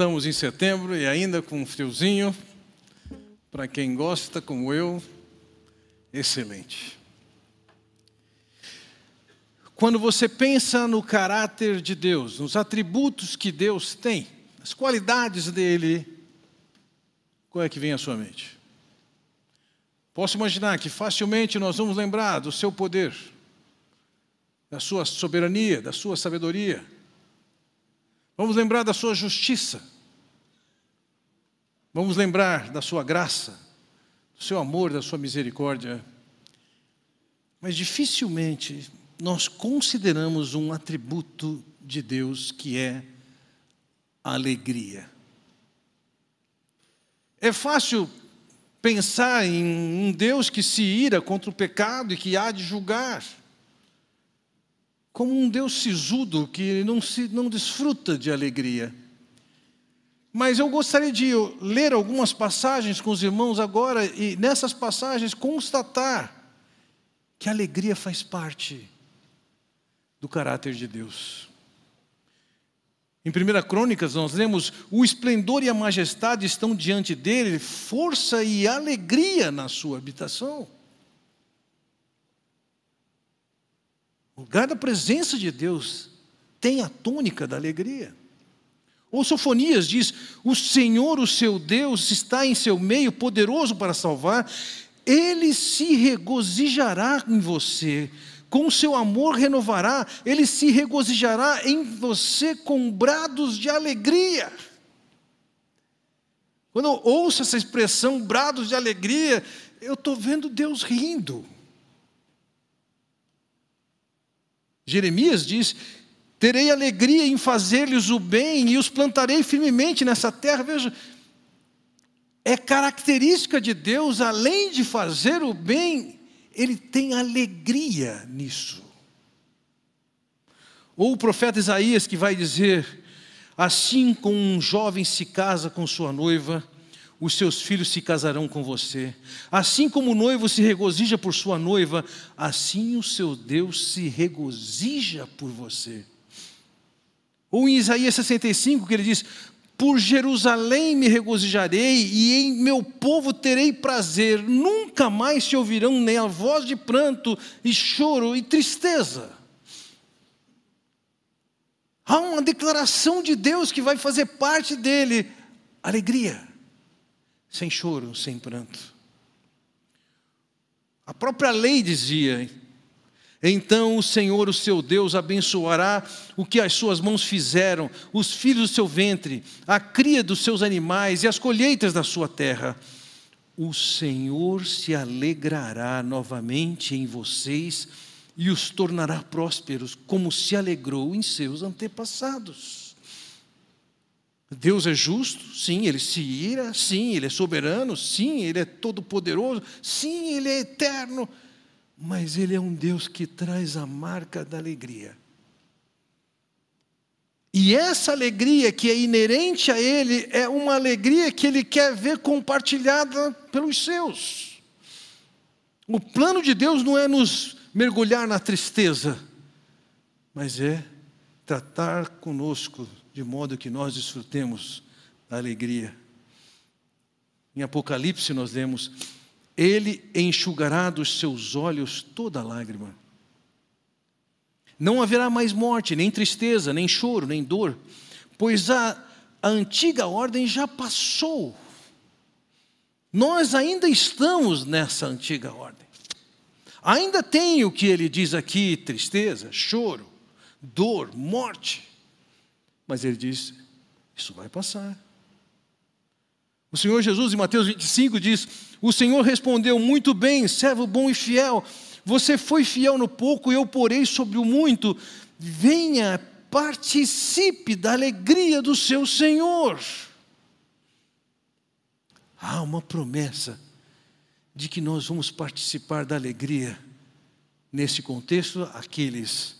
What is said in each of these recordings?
Estamos em setembro e ainda com um friozinho. Para quem gosta, como eu, excelente. Quando você pensa no caráter de Deus, nos atributos que Deus tem, as qualidades dele, qual é que vem à sua mente? Posso imaginar que facilmente nós vamos lembrar do seu poder, da sua soberania, da sua sabedoria. Vamos lembrar da sua justiça. Vamos lembrar da sua graça, do seu amor, da sua misericórdia. Mas dificilmente nós consideramos um atributo de Deus que é a alegria. É fácil pensar em um Deus que se ira contra o pecado e que há de julgar, como um Deus sisudo que não, se, não desfruta de alegria. Mas eu gostaria de ler algumas passagens com os irmãos agora e nessas passagens constatar que a alegria faz parte do caráter de Deus. Em 1 Crônicas, nós lemos: o esplendor e a majestade estão diante dele, força e alegria na sua habitação. Lugar da presença de Deus tem a tônica da alegria. Ou Sofonias diz: O Senhor, o seu Deus, está em seu meio, poderoso para salvar, ele se regozijará em você com seu amor renovará, ele se regozijará em você com brados de alegria. Quando eu ouço essa expressão, brados de alegria, eu estou vendo Deus rindo. Jeremias diz: Terei alegria em fazer-lhes o bem e os plantarei firmemente nessa terra. Veja, é característica de Deus, além de fazer o bem, ele tem alegria nisso. Ou o profeta Isaías que vai dizer: Assim como um jovem se casa com sua noiva, os seus filhos se casarão com você. Assim como o noivo se regozija por sua noiva, assim o seu Deus se regozija por você. Ou em Isaías 65, que ele diz: por Jerusalém me regozijarei e em meu povo terei prazer. Nunca mais se ouvirão nem a voz de pranto e choro e tristeza. Há uma declaração de Deus que vai fazer parte dele: alegria, sem choro, sem pranto. A própria lei dizia então o Senhor, o seu Deus, abençoará o que as suas mãos fizeram, os filhos do seu ventre, a cria dos seus animais e as colheitas da sua terra. O Senhor se alegrará novamente em vocês e os tornará prósperos, como se alegrou em seus antepassados. Deus é justo? Sim, ele se ira, sim, ele é soberano, sim, ele é todo-poderoso, sim, ele é eterno mas Ele é um Deus que traz a marca da alegria. E essa alegria que é inerente a Ele é uma alegria que Ele quer ver compartilhada pelos seus. O plano de Deus não é nos mergulhar na tristeza, mas é tratar conosco de modo que nós desfrutemos da alegria. Em Apocalipse nós lemos: ele enxugará dos seus olhos toda lágrima. Não haverá mais morte, nem tristeza, nem choro, nem dor, pois a, a antiga ordem já passou. Nós ainda estamos nessa antiga ordem. Ainda tem o que ele diz aqui: tristeza, choro, dor, morte. Mas ele diz: isso vai passar. O Senhor Jesus, em Mateus 25, diz: O Senhor respondeu muito bem, servo bom e fiel. Você foi fiel no pouco, eu porei sobre o muito. Venha, participe da alegria do seu Senhor. Há uma promessa de que nós vamos participar da alegria nesse contexto, aqueles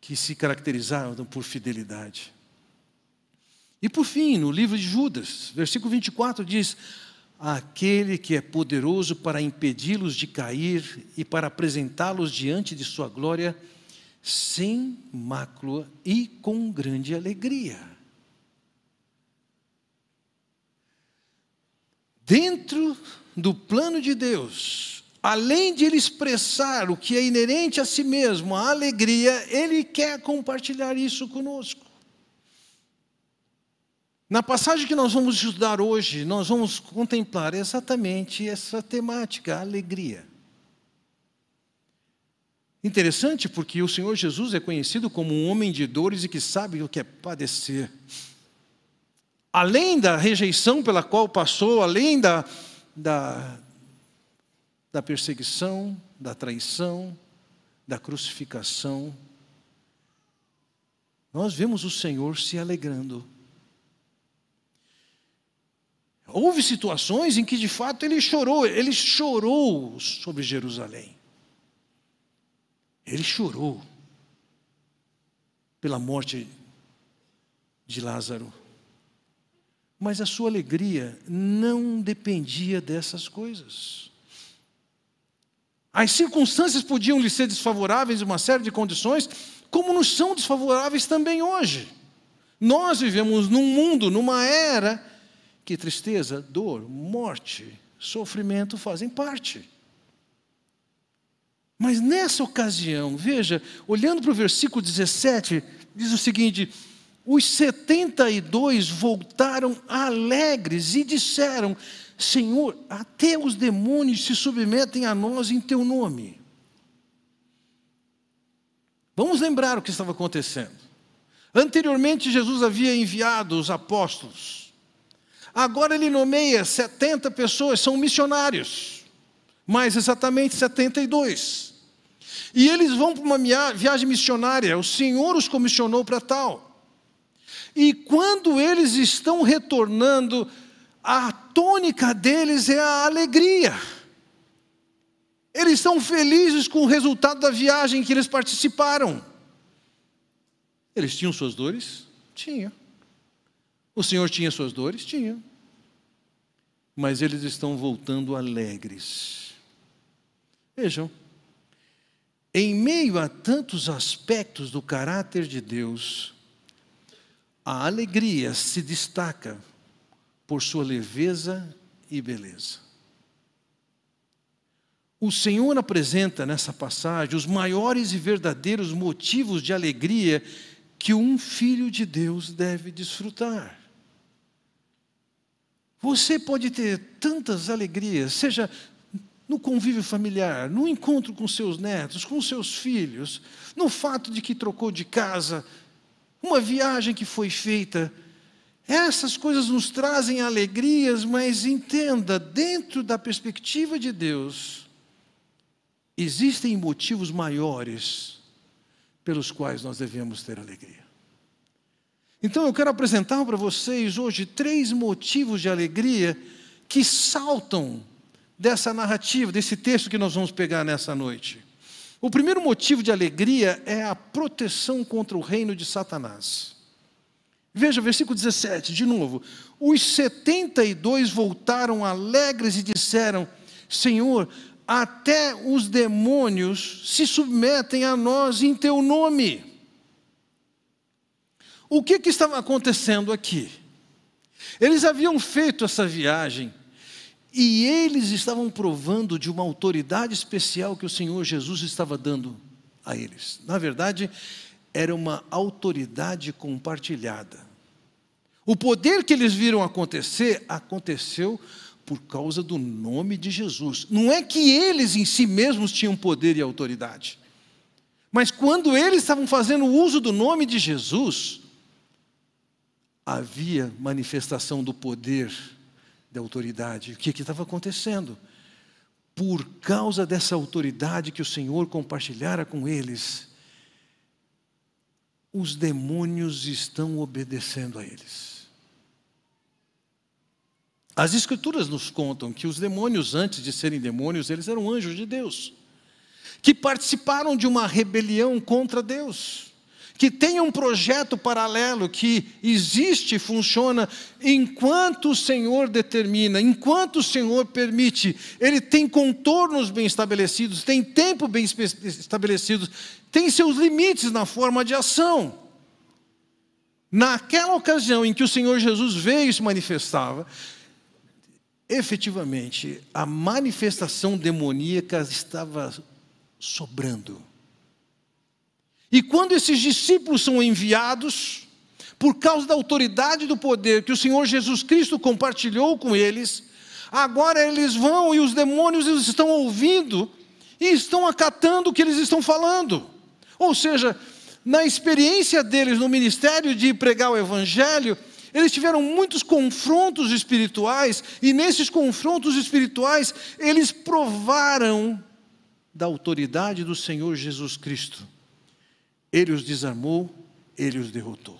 que se caracterizaram por fidelidade. E por fim, no livro de Judas, versículo 24 diz: Aquele que é poderoso para impedi-los de cair e para apresentá-los diante de Sua glória, sem mácula e com grande alegria. dentro do plano de Deus, além de ele expressar o que é inerente a si mesmo, a alegria, ele quer compartilhar isso conosco. Na passagem que nós vamos estudar hoje, nós vamos contemplar exatamente essa temática, a alegria. Interessante porque o Senhor Jesus é conhecido como um homem de dores e que sabe o que é padecer. Além da rejeição pela qual passou, além da, da, da perseguição, da traição, da crucificação, nós vemos o Senhor se alegrando Houve situações em que de fato ele chorou, ele chorou sobre Jerusalém. Ele chorou pela morte de Lázaro. Mas a sua alegria não dependia dessas coisas. As circunstâncias podiam lhe ser desfavoráveis em uma série de condições, como nos são desfavoráveis também hoje. Nós vivemos num mundo, numa era que tristeza, dor, morte, sofrimento fazem parte. Mas nessa ocasião, veja, olhando para o versículo 17, diz o seguinte: os 72 voltaram alegres e disseram: Senhor, até os demônios se submetem a nós em teu nome. Vamos lembrar o que estava acontecendo. Anteriormente, Jesus havia enviado os apóstolos Agora ele nomeia 70 pessoas, são missionários, mais exatamente 72. E eles vão para uma viagem missionária, o Senhor os comissionou para tal. E quando eles estão retornando, a tônica deles é a alegria. Eles estão felizes com o resultado da viagem que eles participaram. Eles tinham suas dores? Tinha. O Senhor tinha suas dores? Tinha mas eles estão voltando alegres. Vejam, em meio a tantos aspectos do caráter de Deus, a alegria se destaca por sua leveza e beleza. O Senhor apresenta nessa passagem os maiores e verdadeiros motivos de alegria que um filho de Deus deve desfrutar. Você pode ter tantas alegrias, seja no convívio familiar, no encontro com seus netos, com seus filhos, no fato de que trocou de casa, uma viagem que foi feita. Essas coisas nos trazem alegrias, mas entenda, dentro da perspectiva de Deus, existem motivos maiores pelos quais nós devemos ter alegria. Então eu quero apresentar para vocês hoje três motivos de alegria que saltam dessa narrativa, desse texto que nós vamos pegar nessa noite. O primeiro motivo de alegria é a proteção contra o reino de Satanás. Veja, versículo 17, de novo. Os 72 voltaram alegres e disseram: Senhor, até os demônios se submetem a nós em teu nome. O que, que estava acontecendo aqui? Eles haviam feito essa viagem e eles estavam provando de uma autoridade especial que o Senhor Jesus estava dando a eles. Na verdade, era uma autoridade compartilhada. O poder que eles viram acontecer, aconteceu por causa do nome de Jesus. Não é que eles em si mesmos tinham poder e autoridade. Mas quando eles estavam fazendo uso do nome de Jesus, havia manifestação do poder, da autoridade. O que estava acontecendo? Por causa dessa autoridade que o Senhor compartilhara com eles, os demônios estão obedecendo a eles. As Escrituras nos contam que os demônios, antes de serem demônios, eles eram anjos de Deus, que participaram de uma rebelião contra Deus que tem um projeto paralelo que existe funciona enquanto o Senhor determina, enquanto o Senhor permite. Ele tem contornos bem estabelecidos, tem tempo bem estabelecido, tem seus limites na forma de ação. Naquela ocasião em que o Senhor Jesus veio e se manifestava, efetivamente, a manifestação demoníaca estava sobrando. E quando esses discípulos são enviados, por causa da autoridade do poder que o Senhor Jesus Cristo compartilhou com eles, agora eles vão e os demônios estão ouvindo e estão acatando o que eles estão falando. Ou seja, na experiência deles no ministério de pregar o Evangelho, eles tiveram muitos confrontos espirituais, e nesses confrontos espirituais, eles provaram da autoridade do Senhor Jesus Cristo. Ele os desarmou, ele os derrotou.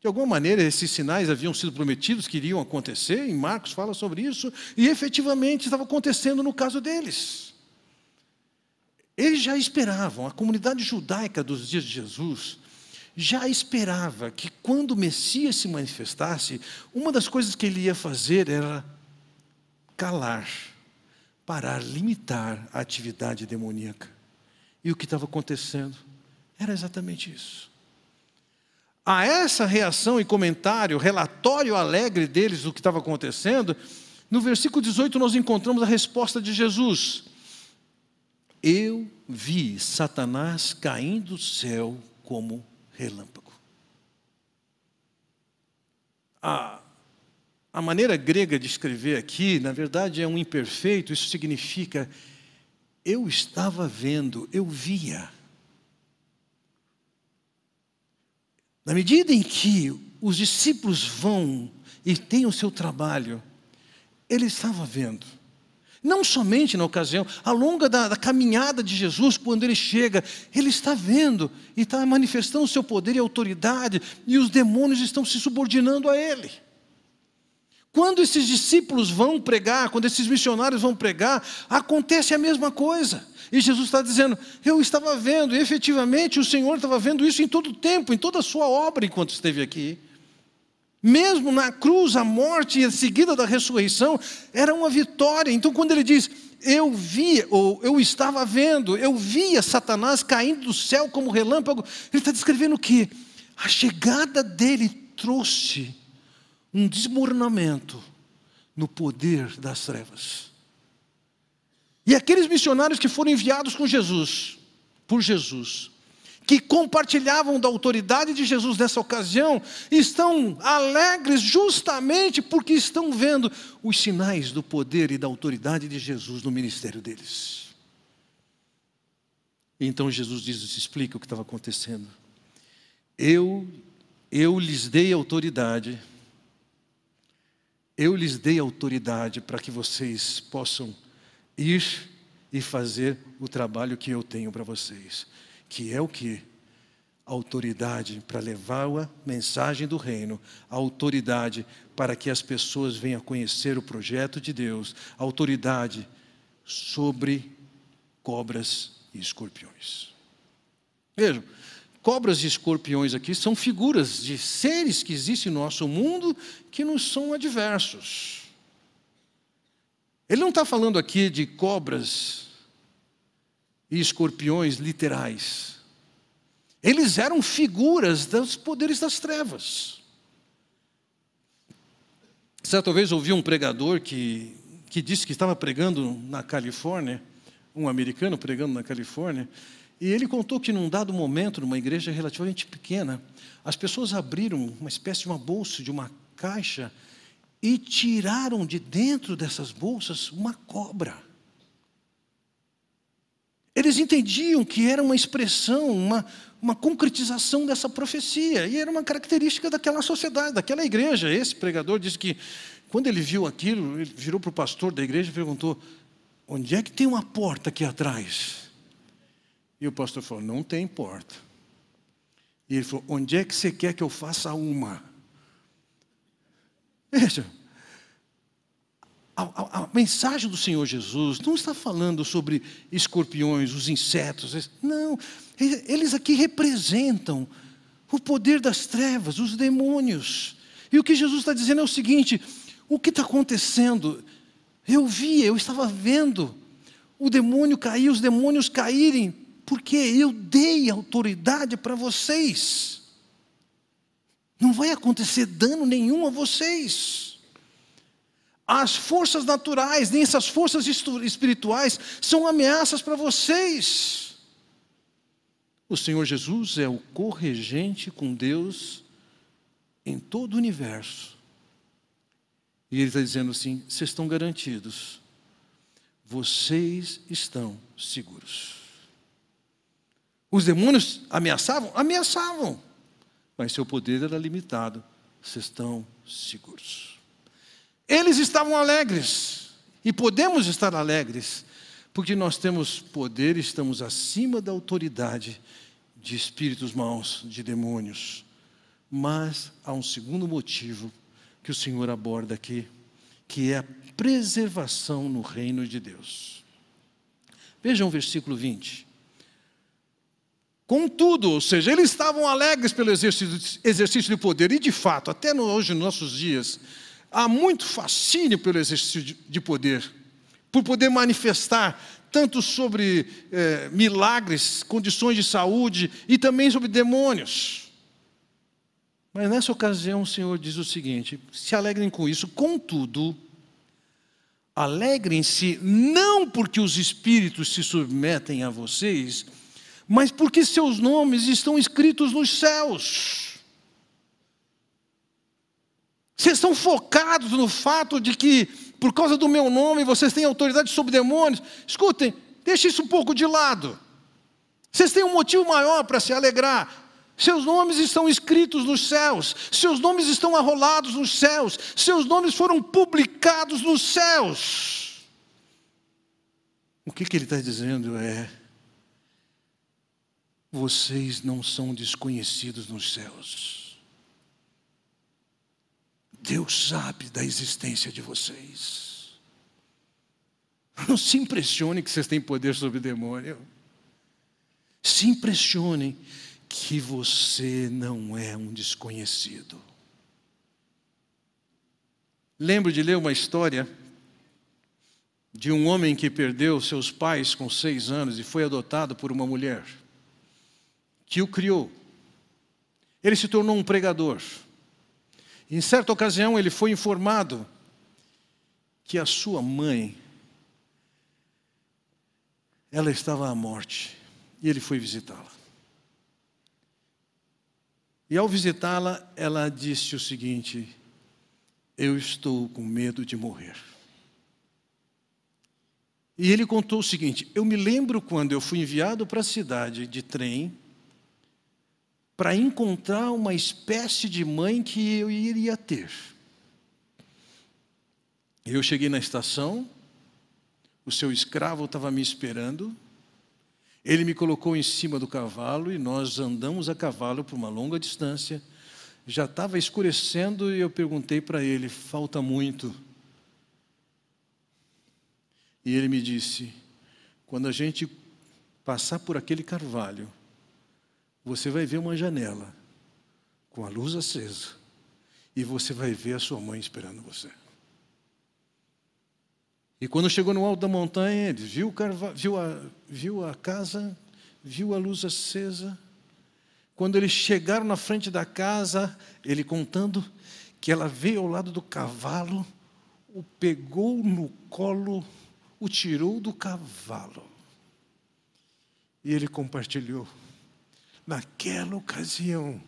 De alguma maneira, esses sinais haviam sido prometidos que iriam acontecer, em Marcos fala sobre isso, e efetivamente estava acontecendo no caso deles. Eles já esperavam, a comunidade judaica dos dias de Jesus já esperava que quando o Messias se manifestasse, uma das coisas que ele ia fazer era calar, parar, limitar a atividade demoníaca. E o que estava acontecendo era exatamente isso. A essa reação e comentário, relatório alegre deles do que estava acontecendo, no versículo 18 nós encontramos a resposta de Jesus. Eu vi Satanás caindo do céu como relâmpago. A, a maneira grega de escrever aqui, na verdade, é um imperfeito, isso significa eu estava vendo, eu via. Na medida em que os discípulos vão e têm o seu trabalho, ele estava vendo. Não somente na ocasião, ao longo da, da, caminhada de Jesus, quando ele chega, ele está vendo e está manifestando o seu poder e autoridade, e os demônios estão se subordinando a ele. Quando esses discípulos vão pregar, quando esses missionários vão pregar, acontece a mesma coisa. E Jesus está dizendo: Eu estava vendo, e efetivamente o Senhor estava vendo isso em todo o tempo, em toda a sua obra enquanto esteve aqui. Mesmo na cruz, a morte e a seguida da ressurreição era uma vitória. Então, quando ele diz, eu vi, ou eu estava vendo, eu via Satanás caindo do céu como relâmpago, ele está descrevendo o que? A chegada dele trouxe um desmoronamento no poder das trevas. E aqueles missionários que foram enviados com Jesus, por Jesus, que compartilhavam da autoridade de Jesus nessa ocasião, estão alegres justamente porque estão vendo os sinais do poder e da autoridade de Jesus no ministério deles. Então Jesus diz, explica o que estava acontecendo. Eu, eu lhes dei autoridade, eu lhes dei autoridade para que vocês possam ir e fazer o trabalho que eu tenho para vocês que é o que? Autoridade para levar a mensagem do reino, autoridade para que as pessoas venham conhecer o projeto de Deus, autoridade sobre cobras e escorpiões. Vejam, cobras e escorpiões aqui são figuras de seres que existem no nosso mundo que nos são adversos. Ele não está falando aqui de cobras e escorpiões literais. Eles eram figuras dos poderes das trevas. Certa vez ouvi um pregador que, que disse que estava pregando na Califórnia, um americano pregando na Califórnia, e ele contou que num dado momento, numa igreja relativamente pequena, as pessoas abriram uma espécie de uma bolsa, de uma caixa, e tiraram de dentro dessas bolsas uma cobra. Eles entendiam que era uma expressão, uma, uma concretização dessa profecia, e era uma característica daquela sociedade, daquela igreja. Esse pregador disse que, quando ele viu aquilo, ele virou para o pastor da igreja e perguntou: onde é que tem uma porta aqui atrás? E o pastor falou: não tem porta. E ele falou: onde é que você quer que eu faça uma? Veja, a, a, a, mensagem do Senhor Jesus não está falando sobre escorpiões, os insetos. Não, eles aqui representam o poder das trevas, os demônios. E o que Jesus está dizendo é o seguinte: o que está acontecendo? Eu vi, eu estava vendo o demônio cair, os demônios caírem, porque eu dei autoridade para vocês. Não vai acontecer dano nenhum a vocês. as forças naturais, nem essas forças espirituais são ameaças para vocês. O Senhor Jesus é o corregente com Deus em todo o universo. E Ele está dizendo assim: vocês estão garantidos, vocês estão seguros. Os demônios ameaçavam? Ameaçavam, mas seu poder era limitado. Vocês estão seguros. Eles estavam alegres, e podemos estar alegres, porque nós temos poder, estamos acima da autoridade de espíritos maus, de demônios. Mas há um segundo motivo que o Senhor aborda aqui, que é a preservação no reino de Deus. Vejam o versículo 20. Contudo, ou seja, eles estavam alegres pelo exercício, exercício de poder, e de fato, até hoje, nos nossos dias, há muito fascínio pelo exercício de poder, por poder manifestar tanto sobre é, milagres, condições de saúde e também sobre demônios. Mas nessa ocasião o Senhor diz o seguinte: se alegrem com isso, contudo, alegrem-se não porque os espíritos se submetem a vocês, mas porque seus nomes estão escritos nos céus. Vocês estão focados no fato de que, por causa do meu nome, vocês têm autoridade sobre demônios. Escutem, deixe isso um pouco de lado. Vocês têm um motivo maior para se alegrar. Seus nomes estão escritos nos céus, seus nomes estão arrolados nos céus, seus nomes foram publicados nos céus. O que, que ele está dizendo é: vocês não são desconhecidos nos céus. Deus sabe da existência de vocês. Não se impressione que vocês têm poder sobre o demônio. Se impressione que você não é um desconhecido. Lembro de ler uma história de um homem que perdeu seus pais com seis anos e foi adotado por uma mulher que o criou. Ele se tornou um pregador. Em certa ocasião, ele foi informado que a sua mãe ela estava à morte e ele foi visitá-la. E ao visitá-la, ela disse o seguinte: Eu estou com medo de morrer. E ele contou o seguinte: Eu me lembro quando eu fui enviado para a cidade de trem para encontrar uma espécie de mãe que eu iria ter. Eu cheguei na estação, o seu escravo estava me esperando, ele me colocou em cima do cavalo e nós andamos a cavalo por uma longa distância. Já estava escurecendo e eu perguntei para ele: falta muito? E ele me disse: quando a gente passar por aquele carvalho, você vai ver uma janela com a luz acesa e você vai ver a sua mãe esperando você. E quando chegou no alto da montanha, ele viu, viu, a, viu a casa, viu a luz acesa. Quando eles chegaram na frente da casa, ele contando que ela veio ao lado do cavalo, o pegou no colo, o tirou do cavalo. E ele compartilhou Naquela ocasião,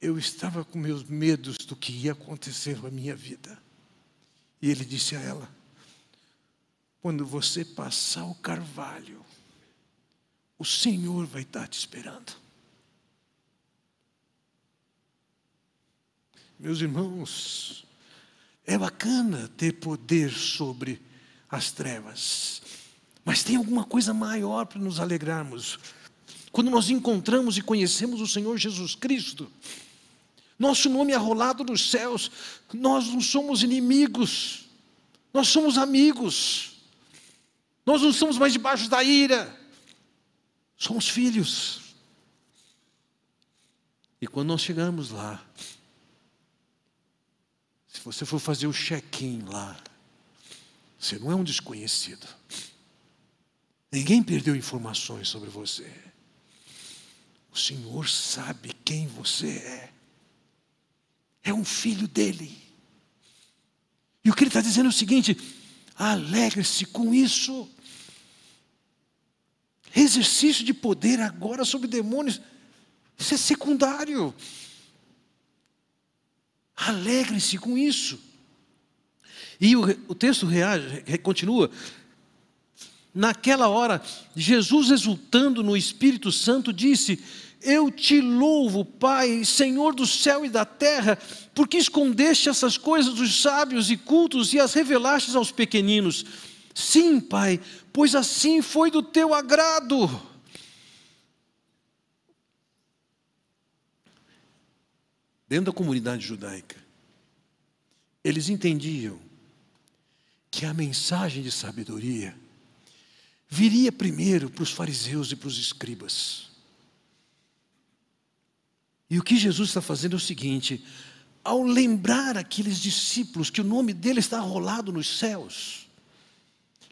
eu estava com meus medos do que ia acontecer na minha vida. E ele disse a ela: Quando você passar o carvalho, o Senhor vai estar te esperando. Meus irmãos, é bacana ter poder sobre as trevas, mas tem alguma coisa maior para nos alegrarmos. Quando nós encontramos e conhecemos o Senhor Jesus Cristo, nosso nome é arrolado nos céus, nós não somos inimigos, nós somos amigos, nós não somos mais debaixo da ira, somos filhos. E quando nós chegamos lá, se você for fazer o check-in lá, você não é um desconhecido. Ninguém perdeu informações sobre você. O Senhor sabe quem você é. É um filho dele. E o que ele está dizendo é o seguinte: alegre-se com isso. Exercício de poder agora sobre demônios, isso é secundário. Alegre-se com isso. E o, o texto reage, continua. Naquela hora, Jesus, exultando no Espírito Santo, disse: Eu te louvo, Pai, Senhor do céu e da terra, porque escondeste essas coisas dos sábios e cultos e as revelastes aos pequeninos. Sim, Pai, pois assim foi do teu agrado. Dentro da comunidade judaica, eles entendiam que a mensagem de sabedoria viria primeiro para os fariseus e para os escribas. E o que Jesus está fazendo é o seguinte: ao lembrar aqueles discípulos que o nome dele está rolado nos céus,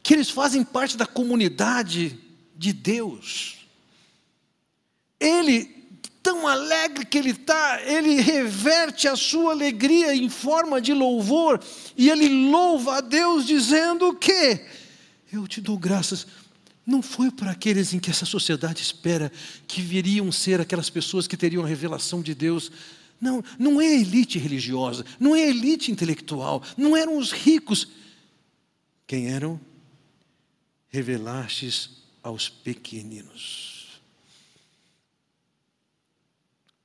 que eles fazem parte da comunidade de Deus, ele tão alegre que ele está, ele reverte a sua alegria em forma de louvor, e ele louva a Deus dizendo que eu te dou graças. Não foi para aqueles em que essa sociedade espera que viriam ser aquelas pessoas que teriam a revelação de Deus. Não, não é a elite religiosa, não é a elite intelectual, não eram os ricos. Quem eram? Revelastes aos pequeninos.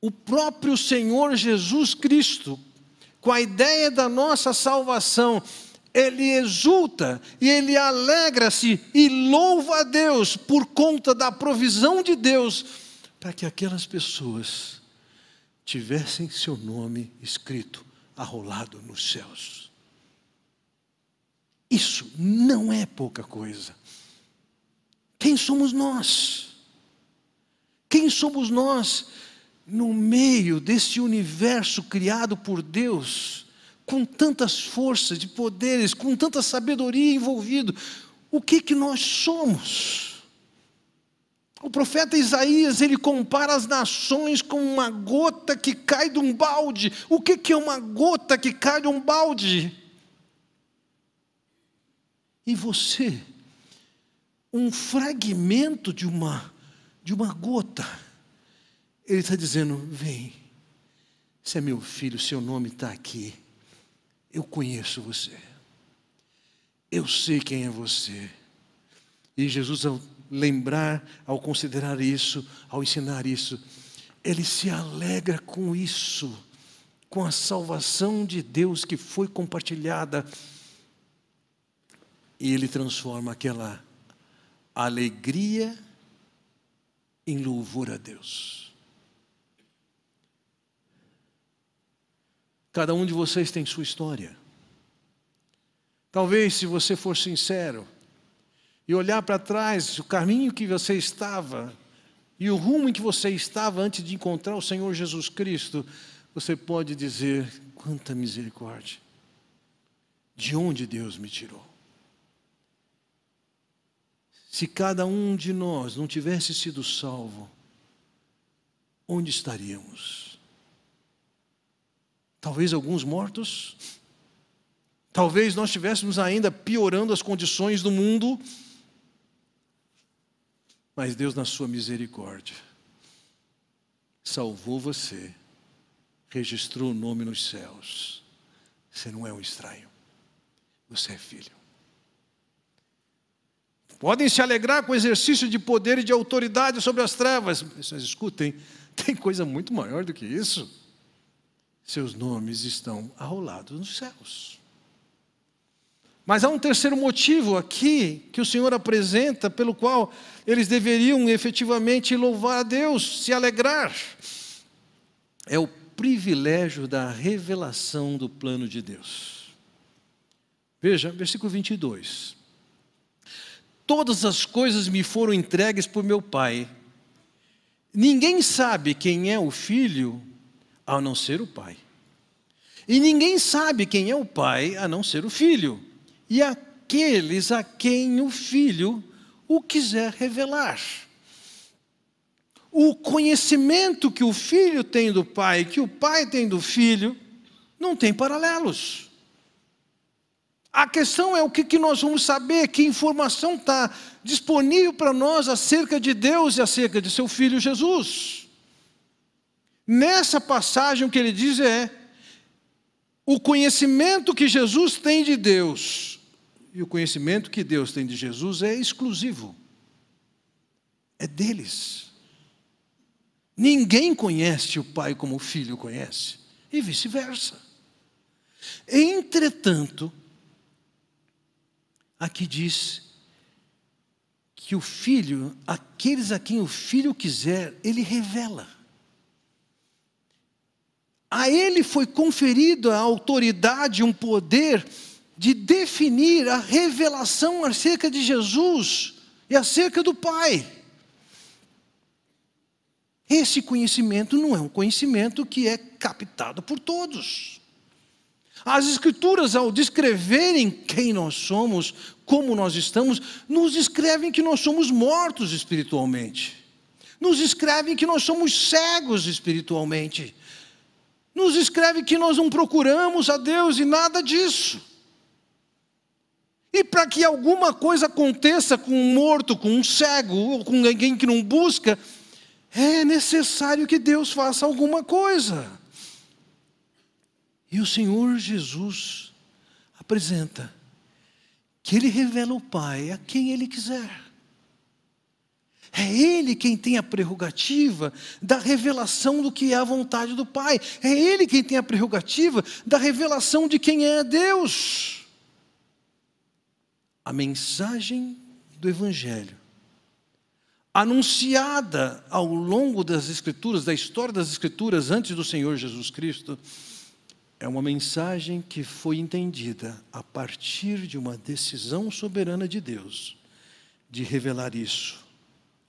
o próprio Senhor Jesus Cristo, com a ideia da nossa salvação, ele exulta e ele alegra-se e louva a Deus por conta da provisão de Deus para que aquelas pessoas tivessem seu nome escrito, arrolado nos céus. Isso não é pouca coisa. Quem somos nós? Quem somos nós no meio desse universo criado por Deus, com tantas forças e poderes, com tanta sabedoria envolvido, o que que nós somos? O profeta Isaías, ele compara as nações com uma gota que cai de um balde. O que que é uma gota que cai de um balde? E você, um fragmento de uma de uma gota ele está dizendo: vem, você é meu filho, seu nome está aqui. Eu conheço você. Eu sei quem é você. E Jesus, ao lembrar, ao considerar isso, ao ensinar isso, ele se alegra com isso, com a salvação de Deus que foi compartilhada. E ele transforma aquela alegria em louvor a Deus. Cada um de vocês tem sua história. Talvez, se você for sincero e olhar para trás, o caminho que você estava e o rumo em que você estava antes de encontrar o Senhor Jesus Cristo, você pode dizer: quanta misericórdia! De onde Deus me tirou? Se cada um de nós não tivesse sido salvo, onde estaríamos? Talvez alguns mortos. Talvez nós estivéssemos ainda piorando as condições do mundo. Mas Deus, na sua misericórdia, salvou você, registrou o nome nos céus. Você não é um estranho, você é filho. Podem se alegrar com o exercício de poder e de autoridade sobre as trevas. Mas escutem, tem coisa muito maior do que isso seus nomes estão arrolados nos céus. Mas há um terceiro motivo aqui que o Senhor apresenta pelo qual eles deveriam efetivamente louvar a Deus, se alegrar. É o privilégio da revelação do plano de Deus. Veja, versículo 22. Todas as coisas me foram entregues por meu Pai. Ninguém sabe quem é o filho a não ser o Pai. E ninguém sabe quem é o Pai a não ser o Filho. E aqueles a quem o Filho o quiser revelar. O conhecimento que o Filho tem do Pai, que o Pai tem do Filho, não tem paralelos. A questão é o que, que nós vamos saber, que informação está disponível para nós acerca de Deus e acerca de seu Filho Jesus. Nessa passagem, o que ele diz é: o conhecimento que Jesus tem de Deus e o conhecimento que Deus tem de Jesus é exclusivo, é deles. Ninguém conhece o Pai como o Filho conhece, e vice-versa. Entretanto, aqui diz que o filho, aqueles a quem o filho quiser, ele revela. A ele foi conferido a autoridade, um poder de definir a revelação acerca de Jesus e acerca do Pai. Esse conhecimento não é um conhecimento que é captado por todos. As Escrituras, ao descreverem quem nós somos, como nós estamos, nos descrevem que nós somos mortos espiritualmente. Nos escrevem que nós somos cegos espiritualmente. Nos escreve que nós não procuramos a Deus e nada disso. E para que alguma coisa aconteça com um morto, com um cego, ou com alguém que não busca, é necessário que Deus faça alguma coisa. E o Senhor Jesus apresenta que Ele revela o Pai a quem Ele quiser. É Ele quem tem a prerrogativa da revelação do que é a vontade do Pai. É Ele quem tem a prerrogativa da revelação de quem é Deus. A mensagem do Evangelho, anunciada ao longo das Escrituras, da história das Escrituras antes do Senhor Jesus Cristo, é uma mensagem que foi entendida a partir de uma decisão soberana de Deus de revelar isso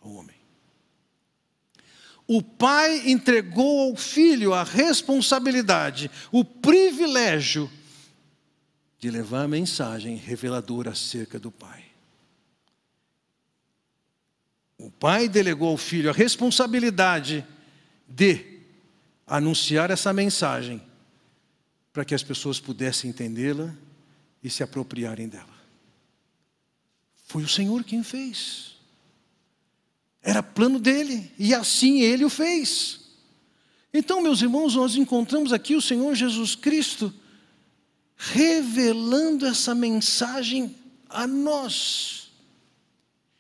ao homem. O pai entregou ao filho a responsabilidade, o privilégio de levar a mensagem reveladora acerca do pai. O pai delegou ao filho a responsabilidade de anunciar essa mensagem para que as pessoas pudessem entendê-la e se apropriarem dela. Foi o Senhor quem fez. Era plano dele, e assim ele o fez. Então, meus irmãos, nós encontramos aqui o Senhor Jesus Cristo revelando essa mensagem a nós.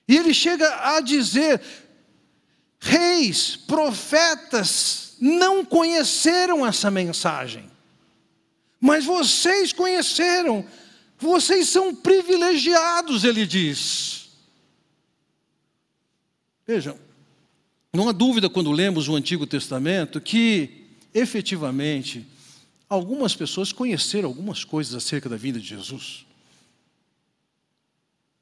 E ele chega a dizer: reis, profetas não conheceram essa mensagem. Mas vocês conheceram, vocês são privilegiados, ele diz. Vejam, não há dúvida quando lemos o Antigo Testamento que, efetivamente, algumas pessoas conheceram algumas coisas acerca da vida de Jesus.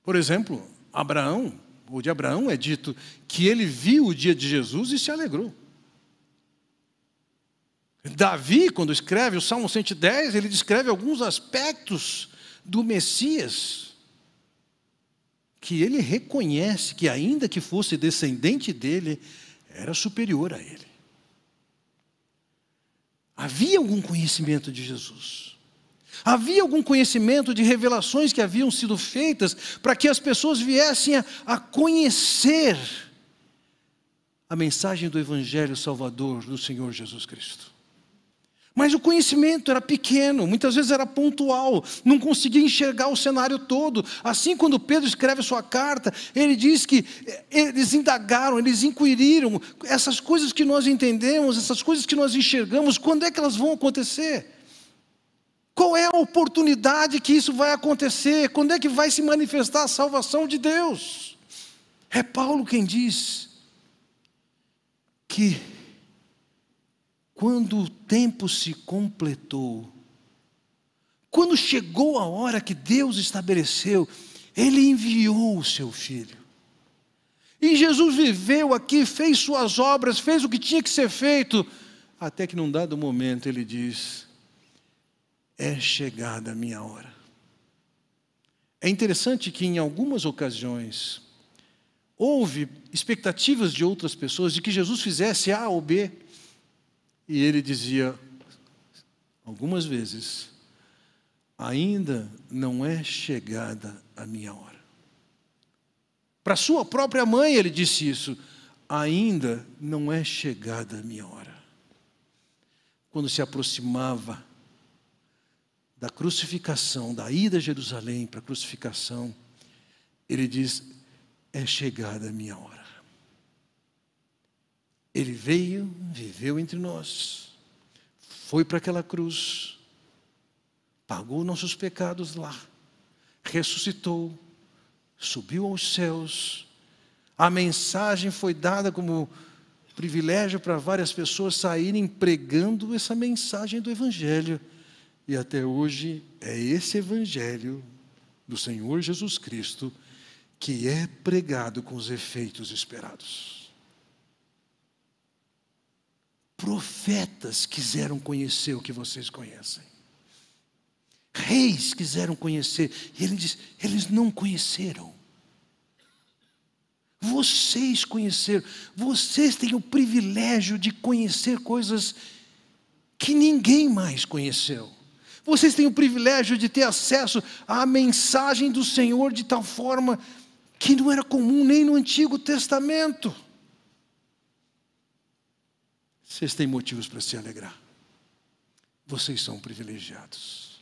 Por exemplo, Abraão, o de Abraão é dito que ele viu o dia de Jesus e se alegrou. Davi, quando escreve o Salmo 110, ele descreve alguns aspectos do Messias que ele reconhece que, ainda que fosse descendente dele, era superior a ele. Havia algum conhecimento de Jesus. Havia algum conhecimento de revelações que haviam sido feitas para que as pessoas viessem a, a conhecer a mensagem do Evangelho Salvador do Senhor Jesus Cristo. Mas o conhecimento era pequeno, muitas vezes era pontual, não conseguia enxergar o cenário todo. Assim, quando Pedro escreve a sua carta, ele diz que eh, eles indagaram, eles inquiriram, essas coisas que nós entendemos, essas coisas que nós enxergamos, quando é que elas vão acontecer? Qual é a oportunidade que isso vai acontecer? Quando é que vai se manifestar a salvação de Deus? É Paulo quem diz que quando o tempo se completou, quando chegou a hora que Deus estabeleceu, Ele enviou o seu filho. E Jesus viveu aqui, fez suas obras, fez o que tinha que ser feito, até que num dado momento ele diz: É chegada a minha hora. É interessante que em algumas ocasiões houve expectativas de outras pessoas de que Jesus fizesse A ou B. E ele dizia, algumas vezes, ainda não é chegada a minha hora. Para sua própria mãe ele disse isso, ainda não é chegada a minha hora. Quando se aproximava da crucificação, da ida a Jerusalém para a crucificação, ele diz: é chegada a minha hora. Ele veio, viveu entre nós, foi para aquela cruz, pagou nossos pecados lá, ressuscitou, subiu aos céus. A mensagem foi dada como privilégio para várias pessoas saírem pregando essa mensagem do Evangelho. E até hoje é esse Evangelho do Senhor Jesus Cristo que é pregado com os efeitos esperados. Profetas quiseram conhecer o que vocês conhecem. Reis quiseram conhecer, e ele diz: eles não conheceram. Vocês conheceram, vocês têm o privilégio de conhecer coisas que ninguém mais conheceu. Vocês têm o privilégio de ter acesso à mensagem do Senhor de tal forma que não era comum nem no Antigo Testamento. Vocês têm motivos para se alegrar. Vocês são privilegiados.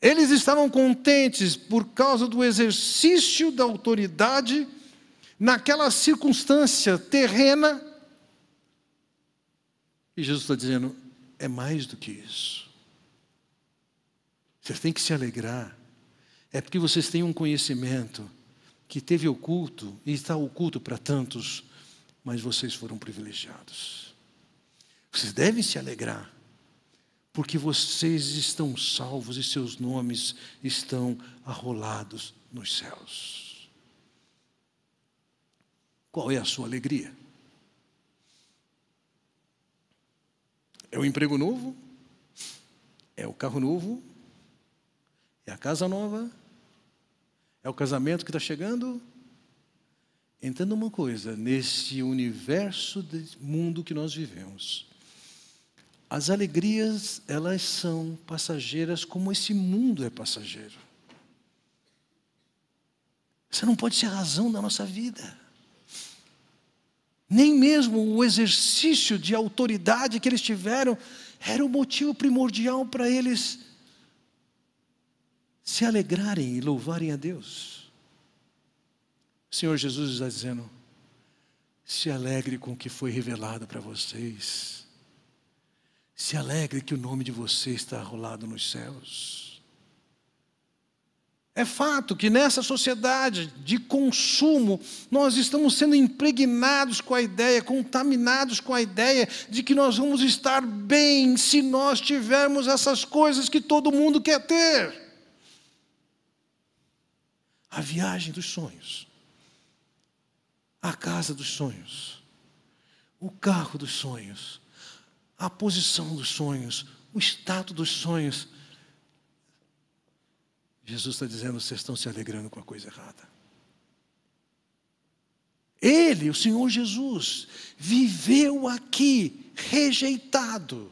Eles estavam contentes por causa do exercício da autoridade naquela circunstância terrena. E Jesus está dizendo: é mais do que isso. Vocês têm que se alegrar. É porque vocês têm um conhecimento que teve oculto e está oculto para tantos, mas vocês foram privilegiados. Vocês devem se alegrar, porque vocês estão salvos e seus nomes estão arrolados nos céus. Qual é a sua alegria? É o emprego novo? É o carro novo? É a casa nova? É o casamento que está chegando? Entenda uma coisa, nesse universo mundo que nós vivemos, as alegrias, elas são passageiras como esse mundo é passageiro. Você não pode ser a razão da nossa vida. Nem mesmo o exercício de autoridade que eles tiveram era o motivo primordial para eles se alegrarem e louvarem a Deus. O Senhor Jesus está dizendo: se alegre com o que foi revelado para vocês. Se alegre que o nome de vocês está rolado nos céus. É fato que nessa sociedade de consumo, nós estamos sendo impregnados com a ideia, contaminados com a ideia de que nós vamos estar bem se nós tivermos essas coisas que todo mundo quer ter a viagem dos sonhos, a casa dos sonhos, o carro dos sonhos, a posição dos sonhos, o status dos sonhos. Jesus está dizendo: vocês estão se alegrando com a coisa errada. Ele, o Senhor Jesus, viveu aqui rejeitado,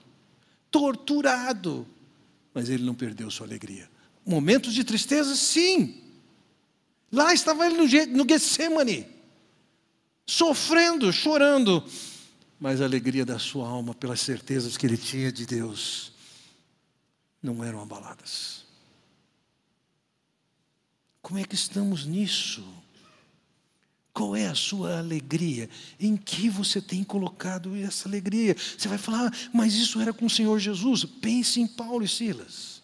torturado, mas ele não perdeu sua alegria. Momentos de tristeza, sim. Lá estava ele no Getsemane, sofrendo, chorando, mas a alegria da sua alma pelas certezas que ele tinha de Deus não eram abaladas. Como é que estamos nisso? Qual é a sua alegria? Em que você tem colocado essa alegria? Você vai falar, ah, mas isso era com o Senhor Jesus. Pense em Paulo e Silas,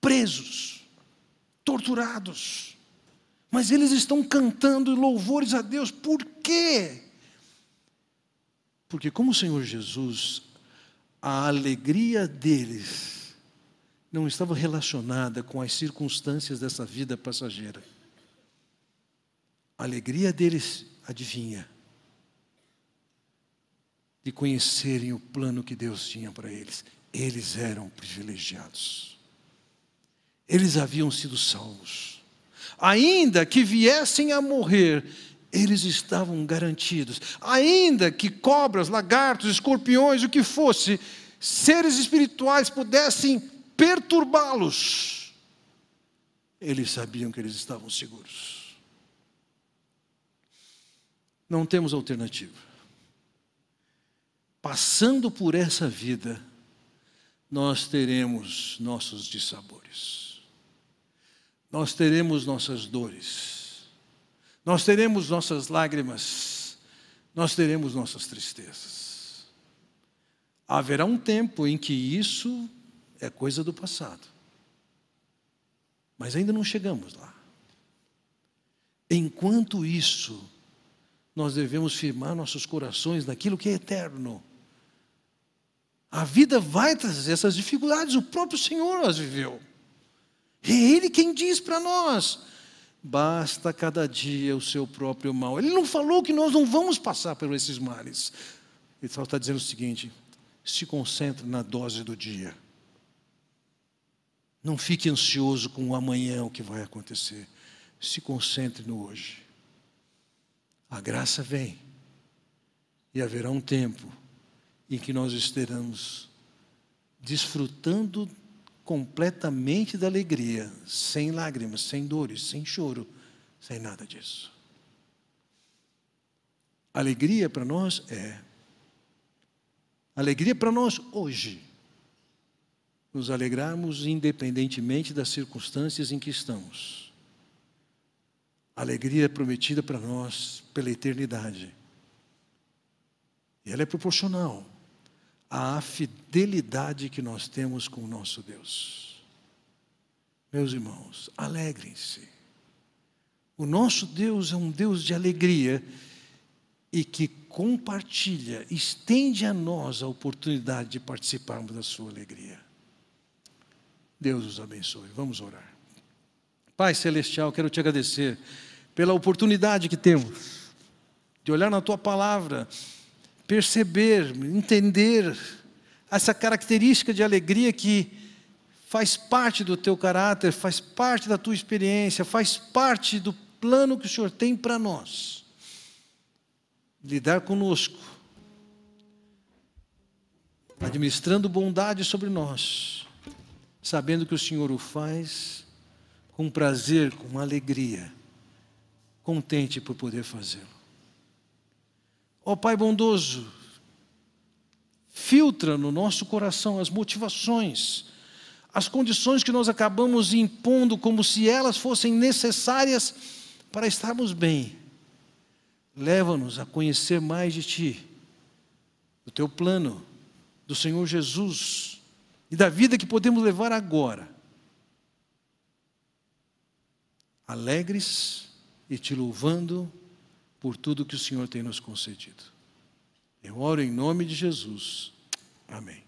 presos, torturados, mas eles estão cantando louvores a Deus, por quê? Porque, como o Senhor Jesus, a alegria deles não estava relacionada com as circunstâncias dessa vida passageira. A alegria deles, adivinha, de conhecerem o plano que Deus tinha para eles. Eles eram privilegiados. Eles haviam sido salvos ainda que viessem a morrer, eles estavam garantidos. Ainda que cobras, lagartos, escorpiões, o que fosse, seres espirituais pudessem perturbá-los, eles sabiam que eles estavam seguros. Não temos alternativa. Passando por essa vida, nós teremos nossos dissabores, nós teremos nossas dores, nós teremos nossas lágrimas, nós teremos nossas tristezas. Haverá um tempo em que isso é coisa do passado, mas ainda não chegamos lá. Enquanto isso, nós devemos firmar nossos corações naquilo que é eterno a vida vai trazer essas dificuldades, o próprio Senhor as viveu. É Ele quem diz para nós: basta cada dia o seu próprio mal. Ele não falou que nós não vamos passar por esses males. Ele só está dizendo o seguinte: se concentre na dose do dia. Não fique ansioso com o amanhã, o que vai acontecer. Se concentre no hoje. A graça vem e haverá um tempo em que nós estaremos desfrutando completamente da alegria, sem lágrimas, sem dores, sem choro, sem nada disso. Alegria para nós é alegria para nós hoje. Nos alegrarmos independentemente das circunstâncias em que estamos. Alegria prometida para nós pela eternidade. E ela é proporcional à fidelidade que nós temos com o nosso Deus. Meus irmãos, alegrem-se. O nosso Deus é um Deus de alegria e que compartilha, estende a nós a oportunidade de participarmos da sua alegria. Deus os abençoe. Vamos orar. Pai Celestial, quero te agradecer pela oportunidade que temos de olhar na tua palavra perceber, entender essa característica de alegria que faz parte do teu caráter, faz parte da tua experiência, faz parte do plano que o Senhor tem para nós. Lidar conosco, administrando bondade sobre nós, sabendo que o Senhor o faz com prazer, com alegria, contente por poder fazê-lo. Ó oh, Pai bondoso, filtra no nosso coração as motivações, as condições que nós acabamos impondo como se elas fossem necessárias para estarmos bem. Leva-nos a conhecer mais de Ti, do Teu plano, do Senhor Jesus e da vida que podemos levar agora. Alegres e te louvando por tudo que o Senhor tem nos concedido. Eu oro em nome de Jesus. Amém.